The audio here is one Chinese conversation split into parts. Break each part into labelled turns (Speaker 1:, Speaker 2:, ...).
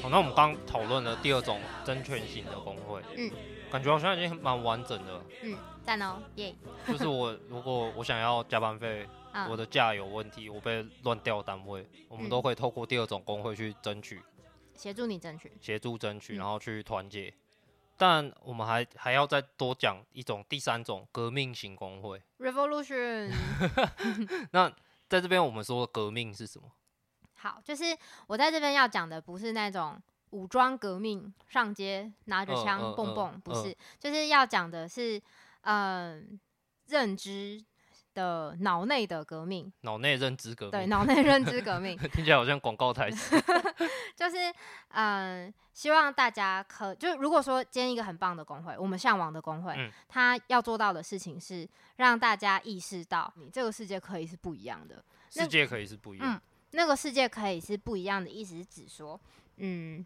Speaker 1: 好，那我们刚讨论了第二种争取型的工会。
Speaker 2: 嗯，
Speaker 1: 感觉好像已经蛮完整的。
Speaker 2: 嗯，赞哦，耶。
Speaker 1: 就是我如果我想要加班
Speaker 2: 费，
Speaker 1: 我的假有问题，我被乱调单位，我们都会透过第二种工会去争取，
Speaker 2: 协助你争取，
Speaker 1: 协助争取，然后去团结。但我们还还要再多讲一种第三种革命型工会
Speaker 2: ，Revolution。
Speaker 1: 那在这边我们说革命是什么？
Speaker 2: 好，就是我在这边要讲的不是那种武装革命，上街拿着枪蹦蹦，不是，就是要讲的是，嗯、呃，认知。的脑内的革命，
Speaker 1: 脑内认知革命，
Speaker 2: 对，脑内认知革命，
Speaker 1: 听起来好像广告台词。
Speaker 2: 就是，嗯、呃，希望大家可，就如果说建一个很棒的工会，我们向往的工会，嗯，他要做到的事情是让大家意识到，你这个世界可以是不一样的，
Speaker 1: 世界可以是不一样，
Speaker 2: 嗯，那个世界可以是不一样的，意思是指说，嗯，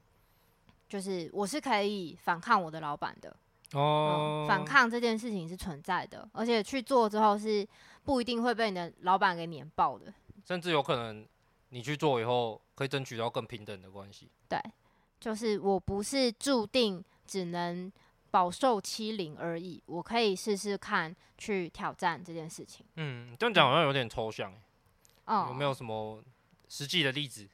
Speaker 2: 就是我是可以反抗我的老板的。
Speaker 1: 哦、
Speaker 2: 嗯，反抗这件事情是存在的，而且去做之后是不一定会被你的老板给碾爆的，
Speaker 1: 甚至有可能你去做以后可以争取到更平等的关系。
Speaker 2: 对，就是我不是注定只能饱受欺凌而已，我可以试试看去挑战这件事情。
Speaker 1: 嗯，这样讲好像有点抽象，
Speaker 2: 哦、嗯，
Speaker 1: 有没有什么实际的例子？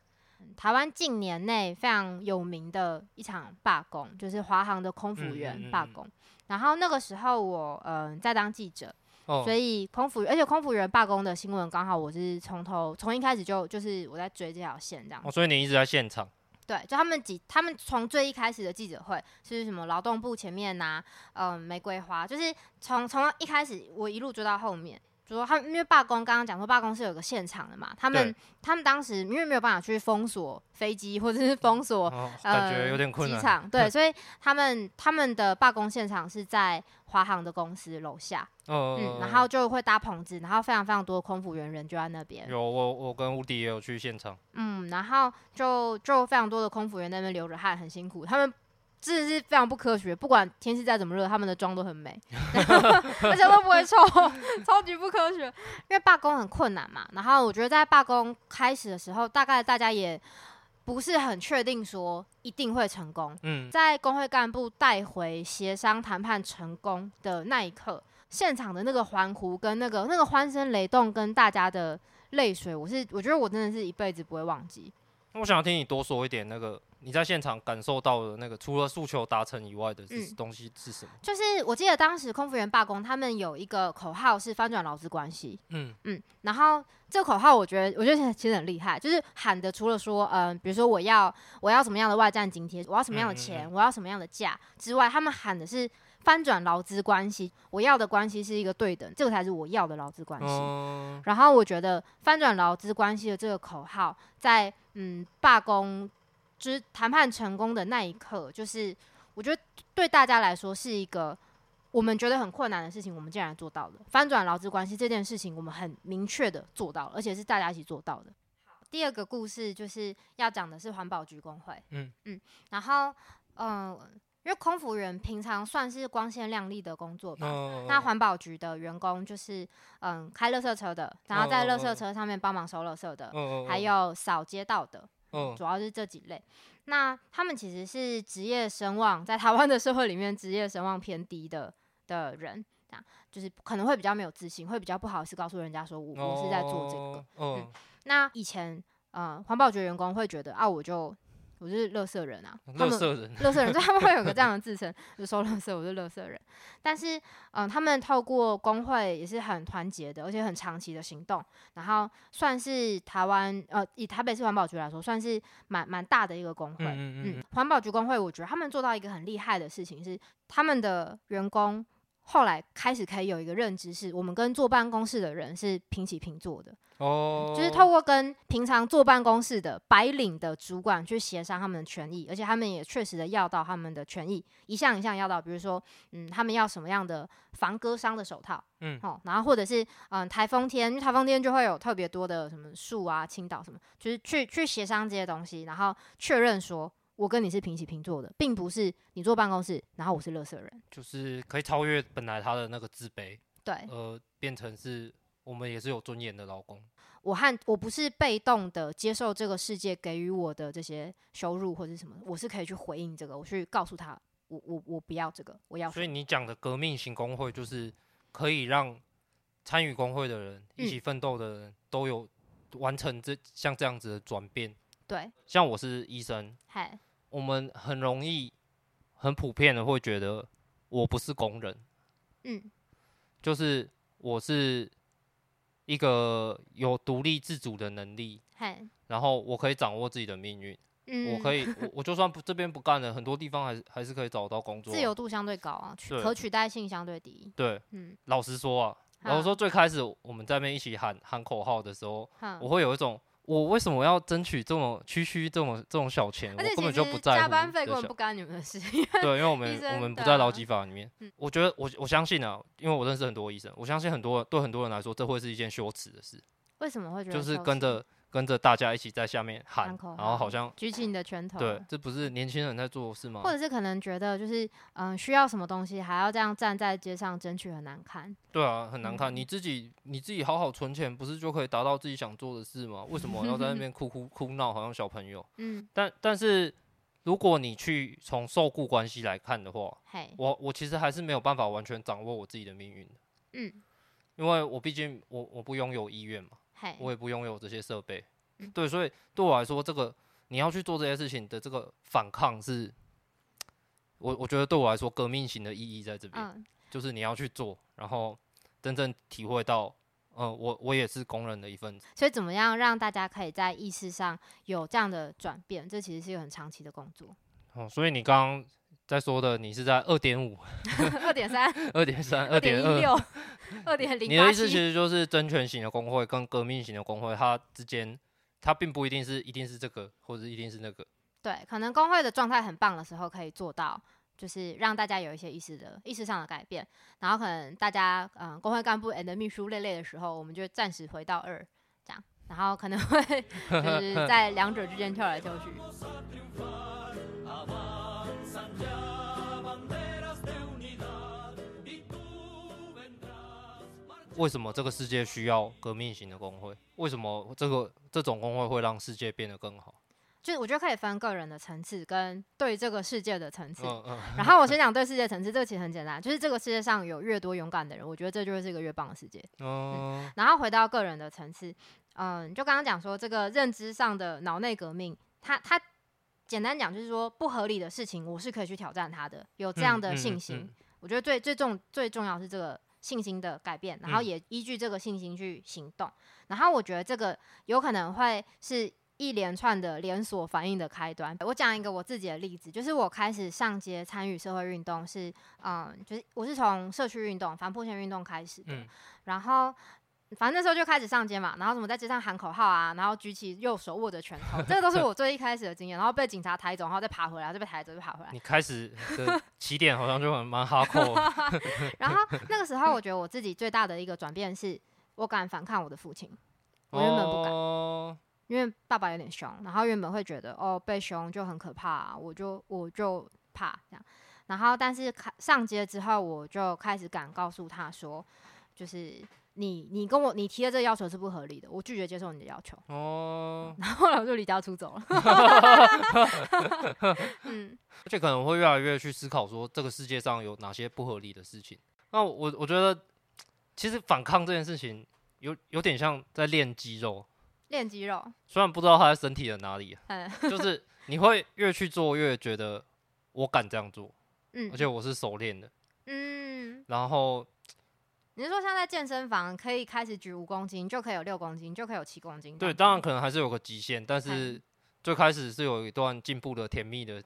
Speaker 2: 台湾近年内非常有名的一场罢工，就是华航的空服员罢工。嗯嗯嗯嗯，然后那个时候我嗯、呃、在当记者，哦，所以空服而且空服员罢工的新闻刚好我是从头从一开始就就是我在追这条线这样。
Speaker 1: 哦，所以你一直在现场？
Speaker 2: 对，就他们几他们从最一开始的记者会是什么劳动部前面拿、啊、嗯、呃、玫瑰花，就是从从一开始我一路追到后面。就说他们因为罢工，刚刚讲说罢工是有个现场的嘛，他们他们当时因为没有办法去封锁飞机或者是封锁、
Speaker 1: 哦、感觉有点困难
Speaker 2: 机场，对，所以他们他们的罢工现场是在华航的公司楼下，
Speaker 1: 哦、
Speaker 2: 嗯，然后就会搭棚子，然后非常非常多的空服员人就在那边。
Speaker 1: 有我我跟吴迪也有去现场，
Speaker 2: 嗯，然后就就非常多的空服员在那边流着汗，很辛苦，他们。真的是非常不科学，不管天气再怎么热，他们的妆都很美，而且都不会臭，超级不科学。因为罢工很困难嘛，然后我觉得在罢工开始的时候，大概大家也不是很确定说一定会成功。嗯，在工会干部带回协商谈判成功的那一刻，现场的那个欢呼跟那个那个欢声雷动跟大家的泪水，我是我觉得我真的是一辈子不会忘记。
Speaker 1: 我想要听你多说一点那个。你在现场感受到的那个，除了诉求达成以外的东西是什么？
Speaker 2: 嗯，就是我记得当时空服员罢工，他们有一个口号是翻转劳资关系。
Speaker 1: 嗯
Speaker 2: 嗯，然后这个口号我觉得，我觉得其实很厉害，就是喊的除了说，嗯、呃，比如说我要我要什么样的外站津贴，我要什么样的钱，嗯嗯嗯，我要什么样的价之外，他们喊的是翻转劳资关系，我要的关系是一个对等，这个才是我要的劳资关系。
Speaker 1: 嗯。
Speaker 2: 然后我觉得翻转劳资关系的这个口号，在嗯罢工。就是谈判成功的那一刻，就是我觉得对大家来说是一个我们觉得很困难的事情，我们竟然做到了翻转劳资关系这件事情，我们很明确的做到了，而且是大家一起做到的。第二个故事就是要讲的是环保局工会，
Speaker 1: 嗯
Speaker 2: 嗯，然后嗯、呃，因为空服员平常算是光鲜亮丽的工作吧，哦、那环保局的员工就是嗯开垃圾车的，然后在垃圾车上面帮忙收垃圾的，
Speaker 1: 哦、
Speaker 2: 还有扫街道的。
Speaker 1: 嗯，
Speaker 2: 主要是这几类。那他们其实是职业声望在台湾的社会里面职业声望偏低的的人，这样就是可能会比较没有自信，会比较不好意思告诉人家说我我是在做
Speaker 1: 这
Speaker 2: 个。那以前呃环保局员工会觉得啊我就。我是乐色人啊，
Speaker 1: 乐色人，
Speaker 2: 乐色人，所以他们会有个这样的自称，就收乐色，我是乐色人。但是，嗯、呃，他们透过工会也是很团结的，而且很长期的行动，然后算是台湾，呃，以台北市环保局来说，算是蛮蛮大的一个工会。嗯嗯嗯。环、嗯、保局工会，我觉得他们做到一个很厉害的事情是，他们的员工后来开始可以有一个认知，是我们跟坐办公室的人是平起平坐的。
Speaker 1: 哦、
Speaker 2: oh.，就是透过跟平常坐办公室的白领的主管去协商他们的权益，而且他们也确实的要到他们的权益，一项一项要到，比如说，嗯，他们要什么样的防割伤的手套，
Speaker 1: 嗯，
Speaker 2: 哦，然后或者是，嗯，台风天，因为台风天就会有特别多的什么树啊倾倒什么，就是去去协商这些东西，然后确认说我跟你是平起平坐的，并不是你坐办公室，然后我是乐色人。
Speaker 1: 就是可以超越本来他的那个自卑，
Speaker 2: 对，
Speaker 1: 呃，变成是我们也是有尊严的老公。
Speaker 2: 我和我不是被动的接受这个世界给予我的这些羞辱或者什么，我是可以去回应这个，我去告诉他，我我我不要这个，我要。
Speaker 1: 所以你讲的革命型工会，就是可以让参与工会的人、一起奋斗的人都有完成这像这样子的转变。
Speaker 2: 对，
Speaker 1: 像我是医生，
Speaker 2: 嗨，
Speaker 1: 我们很容易、很普遍的会觉得我不是工人，
Speaker 2: 嗯，就是
Speaker 1: 我是。一个有独立自主的能力，然后我可以掌握自己的命运，嗯，我可以，我我就算不这边不干了，很多地方还是还是可以找到工作，
Speaker 2: 自由度相对高啊，可取代性相对低。
Speaker 1: 对，嗯，老实说啊，老实说，最开始我们在那边一起喊喊口号的时候，我会有一种。我为什么要争取这么区区这么这种小钱？我根本就不在乎。加班费根本不干你们的事。对，因为我们我们不在劳基法里面。我觉得我我相信啊，因为我认识很多医生，我相信很多对很多人来说，这会是一件羞耻的事。
Speaker 2: 为什么会觉得？
Speaker 1: 就是跟着。跟着大家一起在下面喊，然后好像
Speaker 2: 举起你的拳头。
Speaker 1: 对，这不是年轻人在做事吗？
Speaker 2: 或者是可能觉得就是嗯，需要什么东西还要这样站在街上争取，很难看。
Speaker 1: 对啊，很难看。嗯、你自己你自己好好存钱，不是就可以达到自己想做的事吗？为什么要在那 边哭哭哭闹，好像小朋友？嗯。但但是如果你去从受雇关系来看的话，嘿我我其实还是没有办法完全掌握我自己的命运的。嗯。因为我毕竟我我不拥有医院嘛。我也不拥有这些设备，嗯、对，所以对我来说，这个你要去做这些事情的这个反抗是，我我觉得对我来说，革命型的意义在这边，嗯、就是你要去做，然后真正体会到，嗯、呃，我我也是工人的一份子。
Speaker 2: 所以怎么样让大家可以在意识上有这样的转变？这其实是一个很长期的工作。
Speaker 1: 哦，所以你刚刚在说的，你是在二点五、
Speaker 2: 二点三、
Speaker 1: 二点三、二点一六。
Speaker 2: 二点零，
Speaker 1: 你的意思其实就是争权型的工会跟革命型的工会，它之间，它并不一定是一定是这个，或者一定是那个。
Speaker 2: 对，可能工会的状态很棒的时候，可以做到，就是让大家有一些意识的意识上的改变。然后可能大家嗯，工会干部 and 秘书累累的时候，我们就暂时回到二这样，然后可能会 就是在两者之间跳来跳去。
Speaker 1: 为什么这个世界需要革命型的工会？为什么这个这种工会会让世界变得更好？
Speaker 2: 就是我觉得可以分个人的层次跟对这个世界的层次。嗯嗯。然后我先讲对世界层次，这个其实很简单，就是这个世界上有越多勇敢的人，我觉得这就会是一个越棒的世界。嗯。嗯，然后回到个人的层次，嗯，就刚刚讲说这个认知上的脑内革命，它它简单讲就是说不合理的事情，我是可以去挑战它的，有这样的信心。我觉得最最重最重要是这个。信心的改变，然后也依据这个信心去行动。嗯、然后我觉得这个有可能会是一连串的连锁反应的开端。我讲一个我自己的例子，就是我开始上街参与社会运动是，嗯，就是我是从社区运动、反破线运动开始的，嗯、然后。反正那时候就开始上街嘛，然后什么在街上喊口号啊，然后举起右手握着拳头，这个都是我最一开始的经验。然后被警察抬走，然后再爬回来，再被抬走，就爬回来。
Speaker 1: 你开始的起点好像就很蛮哈扣。
Speaker 2: 然后那个时候，我觉得我自己最大的一个转变是，我敢反抗我的父亲。我原本不敢，哦、因为爸爸有点凶，然后原本会觉得哦被凶就很可怕，啊，我就我就怕这样。然后但是开上街之后，我就开始敢告诉他说，就是。你你跟我你提的这个要求是不合理的，我拒绝接受你的要求。哦，然后后来我就离家出走了。
Speaker 1: 嗯，而且可能会越来越去思考说，这个世界上有哪些不合理的事情。那我我觉得，其实反抗这件事情有有点像在练肌肉。
Speaker 2: 练肌肉，
Speaker 1: 虽然不知道它在身体的哪里，嗯就是你会越去做越觉得我敢这样做，嗯，而且我是熟练的，嗯，然后。
Speaker 2: 你是说像在健身房可以开始举五公斤，就可以有六公斤，就可以有七公斤？
Speaker 1: 对，当然可能还是有个极限，但是最开始是有一段进步的甜蜜的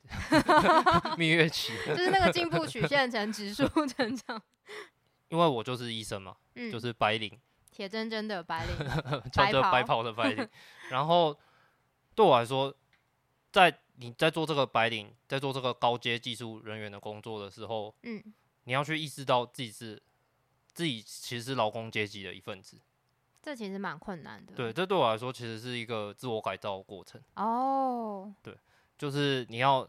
Speaker 1: 蜜月期，
Speaker 2: 就是那个进步曲线呈指数成长。
Speaker 1: 因为我就是医生嘛，嗯、就是白领，
Speaker 2: 铁铮铮的白领，
Speaker 1: 穿着白袍的白领。然后对我来说，在你在做这个白领，在做这个高阶技术人员的工作的时候，嗯，你要去意识到自己是。自己其实是劳工阶级的一份子，
Speaker 2: 这其实蛮困难的。
Speaker 1: 对，这对我来说其实是一个自我改造的过程。
Speaker 2: 哦，
Speaker 1: 对，就是你要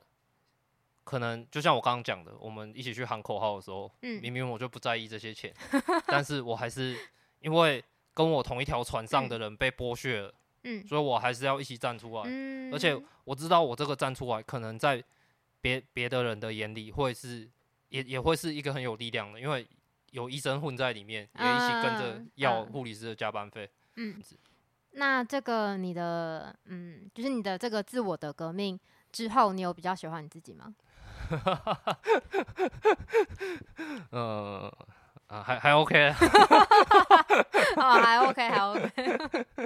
Speaker 1: 可能就像我刚刚讲的，我们一起去喊口号的时候，嗯，明明我就不在意这些钱，但是我还是因为跟我同一条船上的人被剥削了，嗯，所以我还是要一起站出来，嗯，而且我知道我这个站出来，可能在别别的人的眼里会是也也会是一个很有力量的，因为有医生混在里面，也一起跟着要护理师的加班费，嗯。
Speaker 2: 那这个你的嗯，就是你的这个自我的革命之后，你有比较喜欢你自己吗？
Speaker 1: 呃，啊，还还 OK，
Speaker 2: 哦，还 OK，还 OK。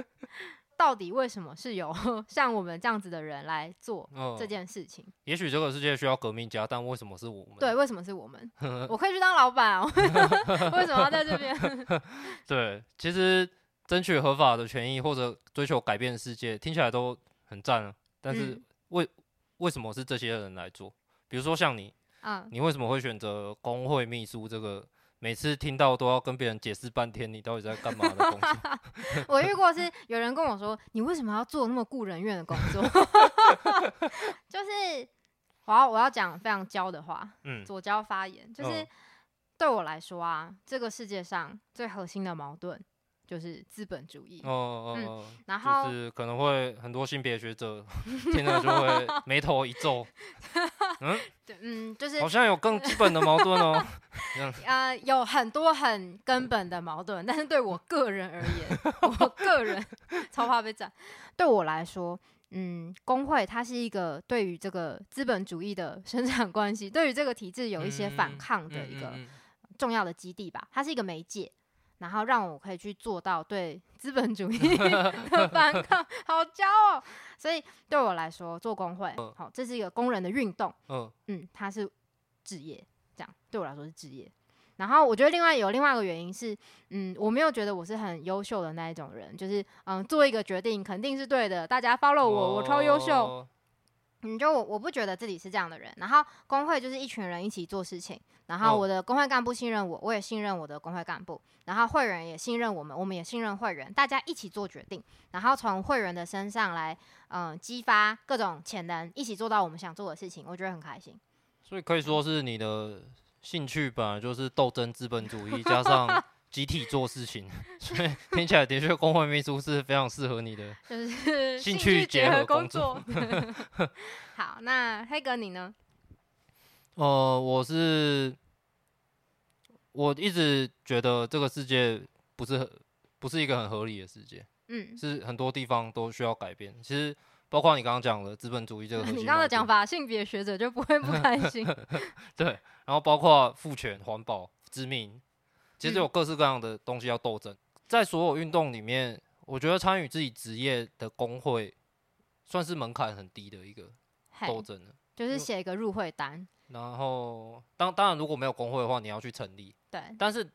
Speaker 2: 到底为什么是由 像我们这样子的人来做这件事情？呃、
Speaker 1: 也许这个世界需要革命家，但为什么是我们？
Speaker 2: 对，为什么是我们？我可以去当老板哦，为什么要在这边？
Speaker 1: 对，其实。争取合法的权益或者追求改变世界，听起来都很赞啊。但是为、嗯、为什么是这些人来做？比如说像你，啊、你为什么会选择工会秘书这个？每次听到都要跟别人解释半天，你到底在干嘛的工作？
Speaker 2: 我遇过是有人跟我说，你为什么要做那么雇人怨的工作？就是我要我要讲非常焦的话，嗯，左焦发言，就是对我来说啊，这个世界上最核心的矛盾。就是资本主义哦哦，嗯、然后
Speaker 1: 就是可能会很多性别学者 听了就会眉头一皱，嗯，
Speaker 2: 对，嗯，就是
Speaker 1: 好像有更基本的矛盾哦，
Speaker 2: 呃，有很多很根本的矛盾，但是对我个人而言，我个人超怕被斩。对我来说，嗯，工会它是一个对于这个资本主义的生产关系，对于这个体制有一些反抗的一个重要的基地吧，它是一个媒介。然后让我可以去做到对资本主义 的反抗，好骄傲。所以对我来说，做工会，好，这是一个工人的运动。嗯嗯，它是职业，这样对我来说是职业。然后我觉得另外有另外一个原因是，嗯，我没有觉得我是很优秀的那一种人，就是嗯，做一个决定肯定是对的，大家 follow 我，我超优秀。你就我我不觉得自己是这样的人，然后工会就是一群人一起做事情，然后我的工会干部信任我，我也信任我的工会干部，然后会员也信任我们，我们也信任会员，大家一起做决定，然后从会员的身上来，嗯，激发各种潜能，一起做到我们想做的事情，我觉得很开心。
Speaker 1: 所以可以说是你的兴趣本来就是斗争资本主义，加上。集体做事情，所以听起来的确工会秘书是非常适合你的，
Speaker 2: 就是
Speaker 1: 兴趣结合工作。
Speaker 2: 好，那黑哥你呢？
Speaker 1: 呃，我是我一直觉得这个世界不是不是一个很合理的世界，嗯，是很多地方都需要改变。其实包括你刚刚讲的资本主义这个，
Speaker 2: 你刚刚的讲法，性别学者就不会不开心。
Speaker 1: 对，然后包括父权、环保、殖民。其实有各式各样的东西要斗争，在所有运动里面，我觉得参与自己职业的工会，算是门槛很低的一个斗争了。
Speaker 2: 就是写一个入会单。
Speaker 1: 然后，当当然如果没有工会的话，你要去成立。
Speaker 2: 对。
Speaker 1: 但是，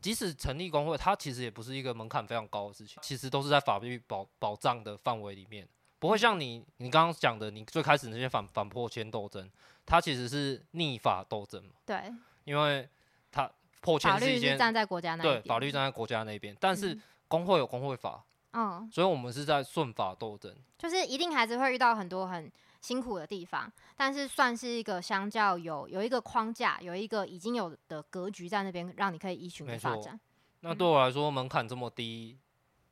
Speaker 1: 即使成立工会，它其实也不是一个门槛非常高的事情，其实都是在法律保保障的范围里面，不会像你你刚刚讲的，你最开始那些反反破迁斗争，它其实是逆法斗争嘛。
Speaker 2: 对。
Speaker 1: 因为它。破迁是一件
Speaker 2: 站在国家那边，
Speaker 1: 对，法律站在国家那边，但是工会有工会法，嗯，所以我们是在顺法斗争，
Speaker 2: 就是一定还是会遇到很多很辛苦的地方，但是算是一个相较有有一个框架，有一个已经有的格局在那边，让你可以依循的发展。
Speaker 1: 那对我来说，门槛这么低，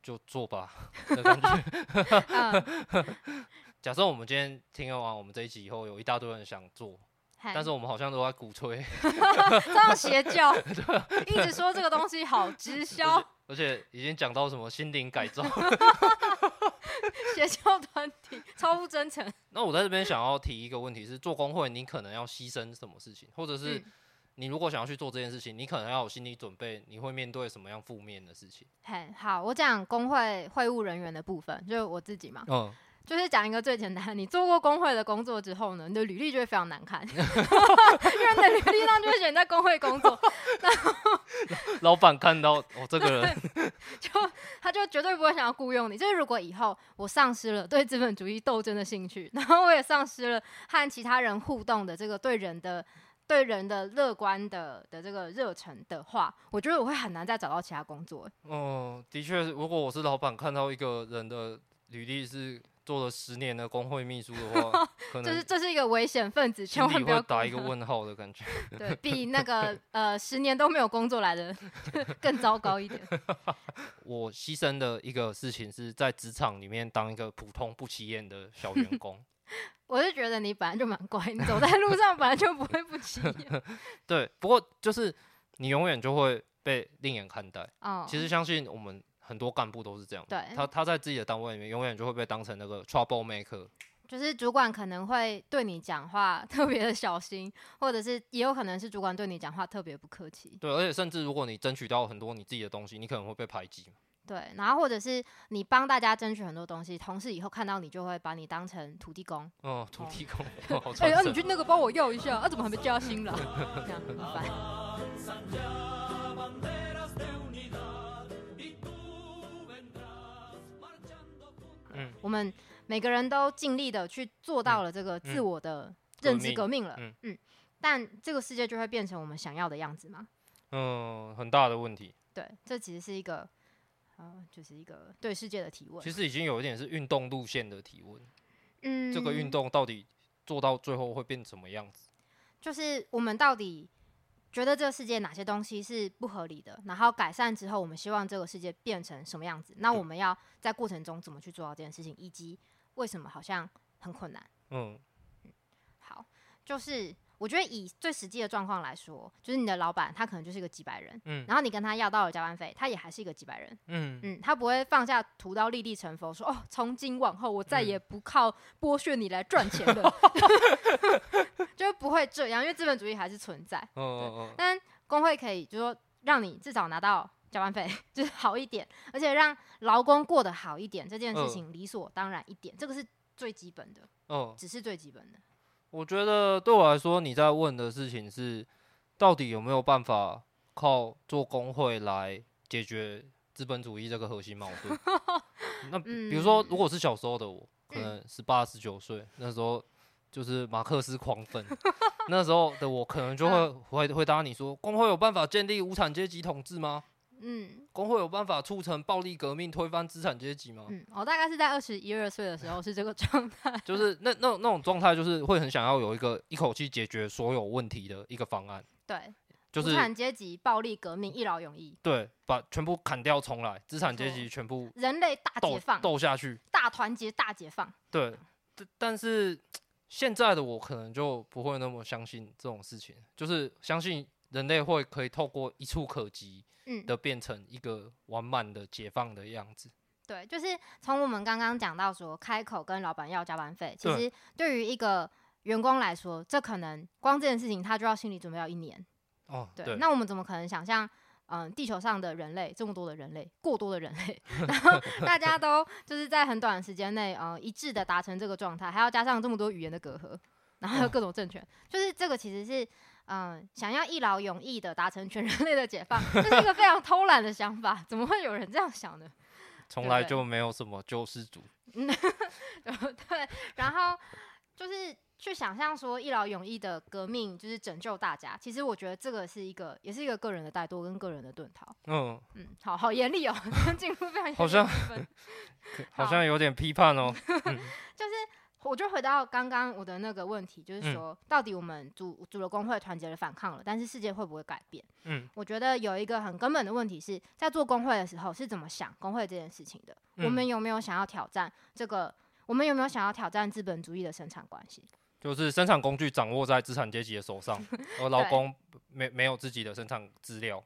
Speaker 1: 就做吧的感觉。假设我们今天听完我们这一集以后，有一大堆人想做。但是我们好像都在鼓吹 这
Speaker 2: 样邪教，一直说这个东西好直销，
Speaker 1: 而且已经讲到什么心灵改造，
Speaker 2: 邪教团体 超不真诚。
Speaker 1: 那我在这边想要提一个问题是，做工会你可能要牺牲什么事情，或者是你如果想要去做这件事情，你可能要有心理准备，你会面对什么样负面的事情？
Speaker 2: 嘿，好，我讲工会会务人员的部分，就是我自己嘛，嗯。就是讲一个最简单，你做过工会的工作之后呢，你的履历就会非常难看，因为你的履历上就会写你在工会工作，然后
Speaker 1: 老板看到我、哦、这个人，
Speaker 2: 就他就绝对不会想要雇佣你。就是如果以后我丧失了对资本主义斗争的兴趣，然后我也丧失了和其他人互动的这个对人的对人的乐观的的这个热忱的话，我觉得我会很难再找到其他工作。
Speaker 1: 哦，的确，如果我是老板，看到一个人的履历是。做了十年的工会秘书的话，可能
Speaker 2: 就是这是一个危险分子，千万不要
Speaker 1: 打一个问号的感觉。
Speaker 2: 对，比那个呃十年都没有工作来的更糟糕一点。
Speaker 1: 我牺牲的一个事情是在职场里面当一个普通不起眼的小员工。
Speaker 2: 我是觉得你本来就蛮乖，你走在路上本来就不会不起眼。
Speaker 1: 对，不过就是你永远就会被另眼看待。
Speaker 2: 哦，
Speaker 1: 其实相信我们。很多干部都是这样，
Speaker 2: 对，
Speaker 1: 他他在自己的单位里面，永远就会被当成那个 trouble maker，
Speaker 2: 就是主管可能会对你讲话 特别的小心，或者是也有可能是主管对你讲话特别不客气。
Speaker 1: 对，而且甚至如果你争取到很多你自己的东西，你可能会被排挤。
Speaker 2: 对，然后或者是你帮大家争取很多东西，同事以后看到你就会把你当成土地公。
Speaker 1: 哦，土地公。
Speaker 2: 哎，那你去那个帮我要一下，啊，怎么还没加薪了？这样很
Speaker 1: 烦。
Speaker 2: 我们每个人都尽力的去做到了这个自我的认知革命了，嗯，嗯，但这个世界就会变成我们想要的样子吗？
Speaker 1: 嗯，很大的问题。
Speaker 2: 对，这其实是一个，呃，就是一个对世界的提问。
Speaker 1: 其实已经有一点是运动路线的提问。
Speaker 2: 嗯，
Speaker 1: 这个运动到底做到最后会变什么样子？
Speaker 2: 就是我们到底。觉得这个世界哪些东西是不合理的，然后改善之后，我们希望这个世界变成什么样子？那我们要在过程中怎么去做到这件事情，以及为什么好像很困难？
Speaker 1: 嗯，
Speaker 2: 嗯，好，就是。我觉得以最实际的状况来说，就是你的老板他可能就是一个几百人，嗯，然后你跟他要到了加班费，他也还是一个几百人，
Speaker 1: 嗯
Speaker 2: 嗯，他不会放下屠刀立地成佛，说哦，从今往后我再也不靠剥削你来赚钱了，嗯、就不会这样，因为资本主义还是存在，
Speaker 1: 哦哦哦，
Speaker 2: 但工会可以就是说让你至少拿到加班费，就是好一点，而且让劳工过得好一点，这件事情理所当然一点，这个是最基本的，
Speaker 1: 哦，
Speaker 2: 只是最基本的。
Speaker 1: 我觉得对我来说，你在问的事情是，到底有没有办法靠做工会来解决资本主义这个核心矛盾？那比如说，如果是小时候的我，可能十八、十九岁，那时候就是马克思狂粉，那时候的我可能就会回回答你说，工会有办法建立无产阶级统治吗？
Speaker 2: 嗯，
Speaker 1: 工会有办法促成暴力革命，推翻资产阶级吗？
Speaker 2: 嗯，我大概是在二十一二岁的时候是这个状态，
Speaker 1: 就是那那那种状态，就是会很想要有一个一口气解决所有问题的一个方案。
Speaker 2: 对，
Speaker 1: 就是
Speaker 2: 资产阶级暴力革命一劳永逸。
Speaker 1: 对，把全部砍掉重来，资产阶级全部
Speaker 2: 人类大解放，
Speaker 1: 斗下去，
Speaker 2: 大团结大解放。
Speaker 1: 对，但是现在的我可能就不会那么相信这种事情，就是相信人类会可以透过一触可及。嗯，的变成一个完满的解放的样子。
Speaker 2: 对，就是从我们刚刚讲到说，开口跟老板要加班费，其实对于一个员工来说，这可能光这件事情他就要心理准备要一年。
Speaker 1: 哦，对。
Speaker 2: 对，那我们怎么可能想象，嗯、呃，地球上的人类这么多的人类，过多的人类，然后大家都就是在很短的时间内，呃，一致的达成这个状态，还要加上这么多语言的隔阂，然后各种政权，哦、就是这个其实是。嗯，想要一劳永逸的达成全人类的解放，这是一个非常偷懒的想法。怎么会有人这样想呢？
Speaker 1: 从来就没有什么救世主。
Speaker 2: 嗯，对。然后就是去想象说一劳永逸的革命就是拯救大家。其实我觉得这个是一个，也是一个个人的怠惰跟个人的遁逃。
Speaker 1: 嗯
Speaker 2: 嗯，好好严厉哦，进入非常严厉。
Speaker 1: 好像好像有点批判哦。
Speaker 2: 嗯、就是。我就回到刚刚我的那个问题，就是说，嗯、到底我们组组了工会，团结了反抗了，但是世界会不会改变？
Speaker 1: 嗯，
Speaker 2: 我觉得有一个很根本的问题是在做工会的时候是怎么想工会这件事情的？嗯、我们有没有想要挑战这个？我们有没有想要挑战资本主义的生产关系？
Speaker 1: 就是生产工具掌握在资产阶级的手上，而劳工没没有自己的生产资料。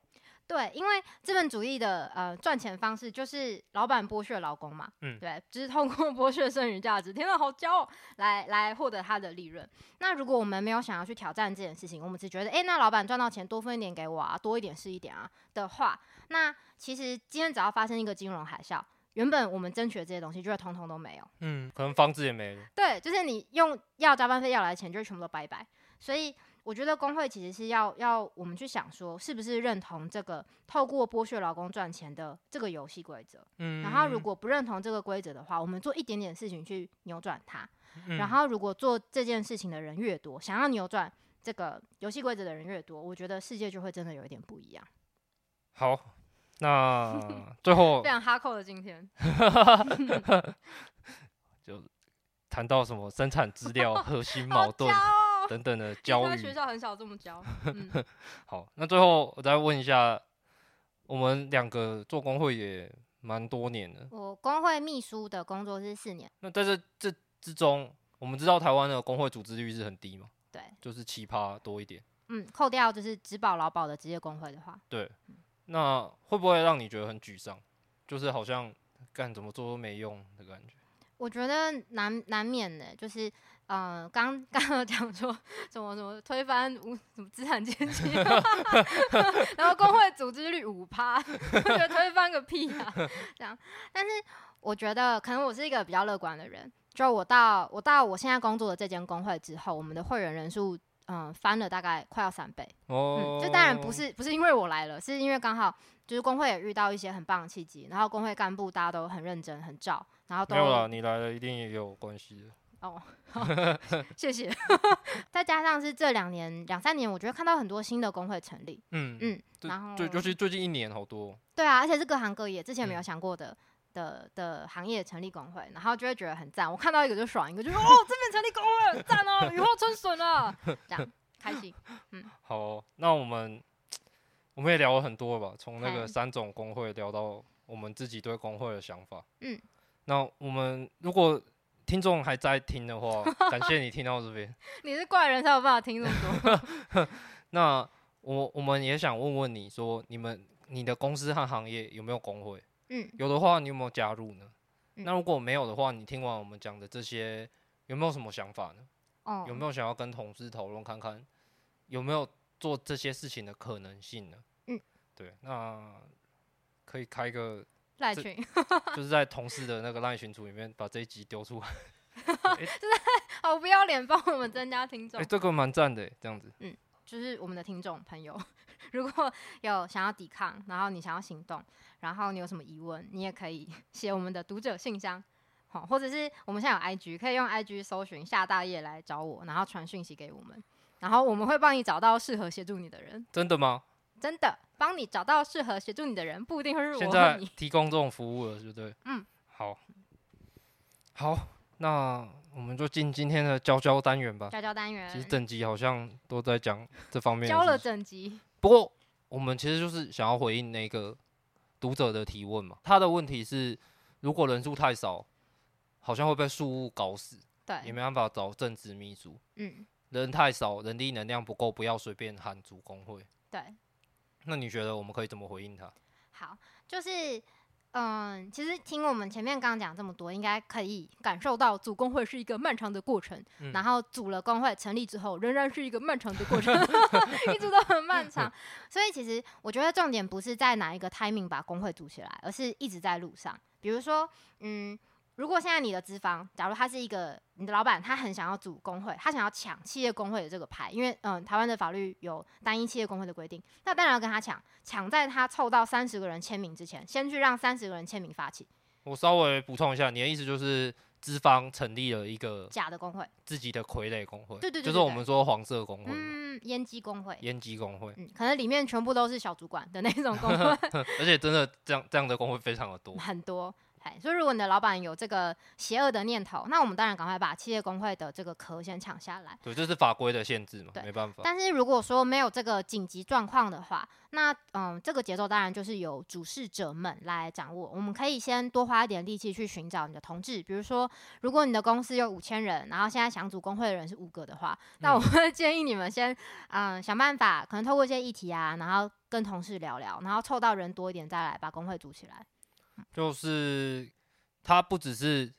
Speaker 2: 对，因为资本主义的呃赚钱方式就是老板剥削劳工嘛，
Speaker 1: 嗯，
Speaker 2: 对，就是通过剥削剩余价值，天哪，好骄傲，来来获得他的利润。那如果我们没有想要去挑战这件事情，我们只觉得，哎，那老板赚到钱多分一点给我啊，多一点是一点啊的话，那其实今天只要发生一个金融海啸，原本我们争取的这些东西就会通通都没有，
Speaker 1: 嗯，可能房子也没了，
Speaker 2: 对，就是你用要加班费要来的钱，就会全部都拜拜，所以。我觉得工会其实是要要我们去想说，是不是认同这个透过剥削劳工赚钱的这个游戏规则？
Speaker 1: 嗯，
Speaker 2: 然后如果不认同这个规则的话，我们做一点点事情去扭转它。
Speaker 1: 嗯，
Speaker 2: 然后如果做这件事情的人越多，想要扭转这个游戏规则的人越多，我觉得世界就会真的有一点不一样。
Speaker 1: 好，那 最后
Speaker 2: 非常哈扣的今天。
Speaker 1: 就谈到什么生产资料核心 矛盾等等的教育。
Speaker 2: 学校很少这么教。嗯、
Speaker 1: 好，那最后我再问一下，我们两个做工会也蛮多年的。
Speaker 2: 我工会秘书的工作是四年。
Speaker 1: 那在这这之中，我们知道台湾的工会组织率是很低嘛？
Speaker 2: 对，
Speaker 1: 就是奇葩多一点。
Speaker 2: 嗯，扣掉就是只保劳保的职业工会的话，
Speaker 1: 对，那会不会让你觉得很沮丧？就是好像干怎么做都没用的感觉。
Speaker 2: 我觉得难难免的，就是呃，刚刚有讲说什么什么推翻无什么资产阶级，然后工会组织率五趴，我觉得推翻个屁啊！这样，但是我觉得可能我是一个比较乐观的人，就我到我到我现在工作的这间工会之后，我们的会员人数。嗯，翻了大概快要三倍。哦，嗯，就当然不是不是因为我来了，是因为刚好就是工会也遇到一些很棒的契机，然后工会干部大家都很认真很照，然后都
Speaker 1: 没有了，你来了一定也有关系的。
Speaker 2: 哦，好 谢谢。再加上是这两年两三年，我觉得看到很多新的工会成立。嗯嗯，然后
Speaker 1: 对，尤其最近一年好多。
Speaker 2: 对啊，而且是各行各业之前没有想过的。嗯的的行业成立工会，然后就会觉得很赞。我看到一个就爽，一个就说 哦，这边成立工会很赞哦，雨后春笋了，这样开心。嗯，
Speaker 1: 好哦，那我们我们也聊了很多了吧？从那个三种工会聊到我们自己对工会的想法。嗯，那我们如果听众还在听的话，感谢你听到这边。
Speaker 2: 你是怪人才有办法听这么多。
Speaker 1: 那我我们也想问问你说，你们你的公司和行业有没有工会？嗯，有的话，你有没有加入呢？嗯、那如果没有的话，你听完我们讲的这些，有没有什么想法呢？哦，有没有想要跟同事讨论看看，有没有做这些事情的可能性呢？嗯，对，那可以开个
Speaker 2: 赖群，
Speaker 1: 就是在同事的那个赖群组里面把这一集丢出来，
Speaker 2: 欸、就是 好不要脸帮我们增加听众。
Speaker 1: 哎、欸，这个蛮赞的，这样子。
Speaker 2: 嗯，就是我们的听众朋友，如果有想要抵抗，然后你想要行动。然后你有什么疑问，你也可以写我们的读者信箱，好，或者是我们现在有 IG，可以用 IG 搜寻夏大业来找我，然后传讯息给我们，然后我们会帮你找到适合协助你的人。
Speaker 1: 真的吗？
Speaker 2: 真的，帮你找到适合协助你的人，不一定会是我。
Speaker 1: 现在提供这种服务了，对不对？嗯，好，好，那我们就进今天的教教单元吧。
Speaker 2: 教教单元，
Speaker 1: 其实整集好像都在讲这方面。
Speaker 2: 教了整集。
Speaker 1: 不过我们其实就是想要回应那个。读者的提问嘛，他的问题是，如果人数太少，好像会被树屋搞死，对，也没办法找正职秘书，嗯，人太少，人力能量不够，不要随便喊组工会，
Speaker 2: 对，
Speaker 1: 那你觉得我们可以怎么回应他？
Speaker 2: 好，就是。嗯，其实听我们前面刚刚讲这么多，应该可以感受到组工会是一个漫长的过程。嗯、然后组了工会成立之后，仍然是一个漫长的过程，一直都很漫长。所以其实我觉得重点不是在哪一个 timing 把工会组起来，而是一直在路上。比如说，嗯。如果现在你的资方，假如他是一个你的老板，他很想要组工会，他想要抢企业工会的这个牌，因为嗯，台湾的法律有单一企业工会的规定，那当然要跟他抢，抢在他凑到三十个人签名之前，先去让三十个人签名发起。
Speaker 1: 我稍微补充一下，你的意思就是资方成立了一个
Speaker 2: 假的工会，
Speaker 1: 自己的傀儡工会，
Speaker 2: 对对对，
Speaker 1: 就是我们说黄色工会，
Speaker 2: 嗯，烟机工会，
Speaker 1: 烟机工会，
Speaker 2: 嗯，可能里面全部都是小主管的那种工会，
Speaker 1: 而且真的这样这样的工会非常的多，
Speaker 2: 很多。所以，如果你的老板有这个邪恶的念头，那我们当然赶快把企业工会的这个壳先抢下来。
Speaker 1: 对，这是法规的限制嘛，对，没办法。
Speaker 2: 但是如果说没有这个紧急状况的话，那嗯，这个节奏当然就是由主事者们来掌握。我们可以先多花一点力气去寻找你的同志，比如说，如果你的公司有五千人，然后现在想组工会的人是五个的话，那我会建议你们先嗯想办法，可能透过一些议题啊，然后跟同事聊聊，然后凑到人多一点再来把工会组起来。
Speaker 1: 就是他不只是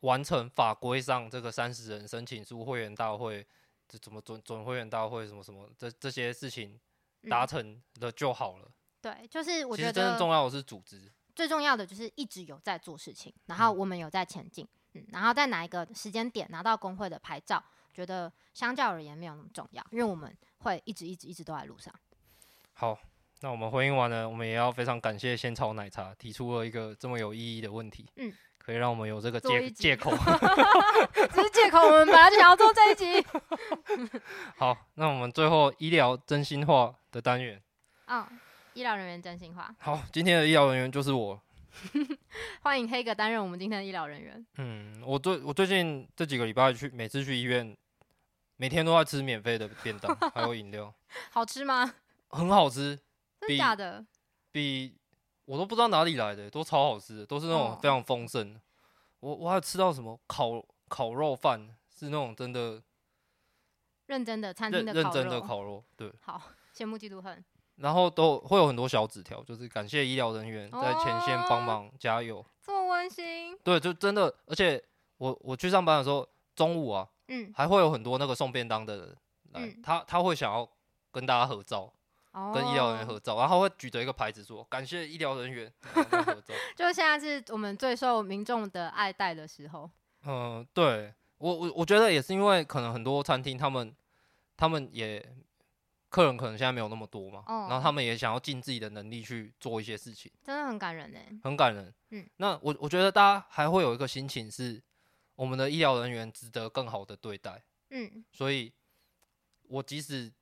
Speaker 1: 完成法规上这个三十人申请书会员大会，这怎么准准会员大会什么什么这这些事情达成了就好了。
Speaker 2: 嗯、对，就是我觉得
Speaker 1: 真正重要的是组织，
Speaker 2: 最重要的就是一直有在做事情，然后我们有在前进，嗯，然后在哪一个时间点拿到工会的牌照，觉得相较而言没有那么重要，因为我们会一直一直一直都在路上。
Speaker 1: 好。那我们回应完了，我们也要非常感谢仙草奶茶提出了一个这么有意义的问题，嗯，可以让我们有这个借借口，
Speaker 2: 只是借口，我们本来就想要做这一集。
Speaker 1: 好，那我们最后医疗真心话的单元，
Speaker 2: 嗯，医疗人员真心话。
Speaker 1: 好，今天的医疗人员就是我，
Speaker 2: 欢迎黑哥担任我们今天的医疗人员。
Speaker 1: 嗯，我最我最近这几个礼拜去，每次去医院，每天都在吃免费的便当，还有饮料。
Speaker 2: 好吃吗？
Speaker 1: 很好吃，
Speaker 2: 真的假的？
Speaker 1: 比我都不知道哪里来的，都超好吃的，都是那种非常丰盛。哦、我我还有吃到什么烤烤肉饭，是那种真的
Speaker 2: 认真的餐厅的
Speaker 1: 认真的烤肉，对。
Speaker 2: 好，羡慕嫉妒恨。
Speaker 1: 然后都会有很多小纸条，就是感谢医疗人员在前线帮忙加油，哦、
Speaker 2: 这么温馨。
Speaker 1: 对，就真的，而且我我去上班的时候，中午啊，嗯，还会有很多那个送便当的人来，嗯、他他会想要跟大家合照。跟医疗人员合照，然后会举着一个牌子说：“感谢医疗人员。”合照。
Speaker 2: 就现在是我们最受民众的爱戴的时候。
Speaker 1: 嗯，对我我我觉得也是因为可能很多餐厅他们他们也客人可能现在没有那么多嘛，哦、然后他们也想要尽自己的能力去做一些事情，
Speaker 2: 真的很感人呢，
Speaker 1: 很感人。嗯，那我我觉得大家还会有一个心情是，我们的医疗人员值得更好的对待。嗯，所以我即使。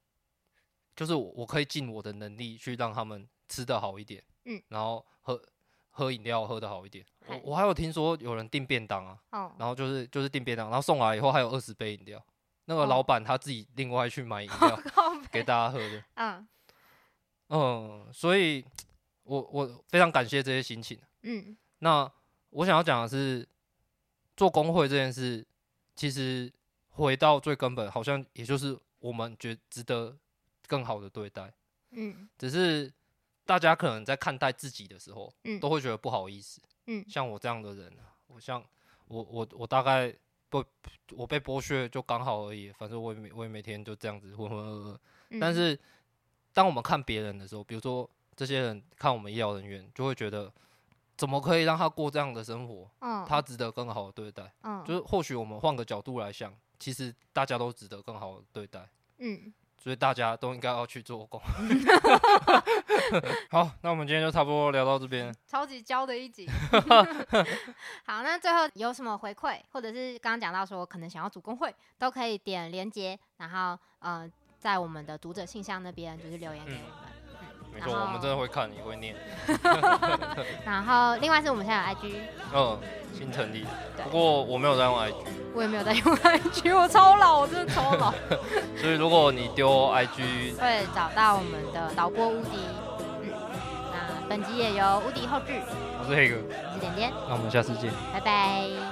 Speaker 1: 就是我，我可以尽我的能力去让他们吃的好一点，嗯，然后喝喝饮料喝的好一点。我我还有听说有人订便当啊，哦，然后就是就是订便当，然后送来以后还有二十杯饮料，那个老板他自己另外去买饮 料给大家喝的，嗯嗯，所以我我非常感谢这些心情，嗯，那我想要讲的是，做工会这件事，其实回到最根本，好像也就是我们觉值得。更好的对待，嗯，只是大家可能在看待自己的时候，嗯，都会觉得不好意思，嗯，像我这样的人，我像我我我大概不我被剥削就刚好而已，反正我也每我也每天就这样子浑浑噩噩，嗯，但是当我们看别人的时候，比如说这些人看我们医疗人员，就会觉得怎么可以让他过这样的生活？嗯，他值得更好的对待，嗯，就是或许我们换个角度来想，其实大家都值得更好的对待，嗯。所以大家都应该要去做工。好，那我们今天就差不多聊到这边。
Speaker 2: 超级焦的一集。好，那最后有什么回馈，或者是刚刚讲到说可能想要组工会，都可以点连接，然后呃，在我们的读者信箱那边就是留言给我
Speaker 1: 们。我们真的会看，也会念。
Speaker 2: 然后，另外是我们现在有 IG，
Speaker 1: 嗯，新成立。不过我没有在用 IG，
Speaker 2: 我也没有在用 IG，我超老，我真的超老。
Speaker 1: 所以如果你丢 IG，
Speaker 2: 会找到我们的导播无敌。嗯，那本集也由无敌后制。
Speaker 1: 我是黑哥，
Speaker 2: 我是点点。
Speaker 1: 那我们下次见，
Speaker 2: 拜拜。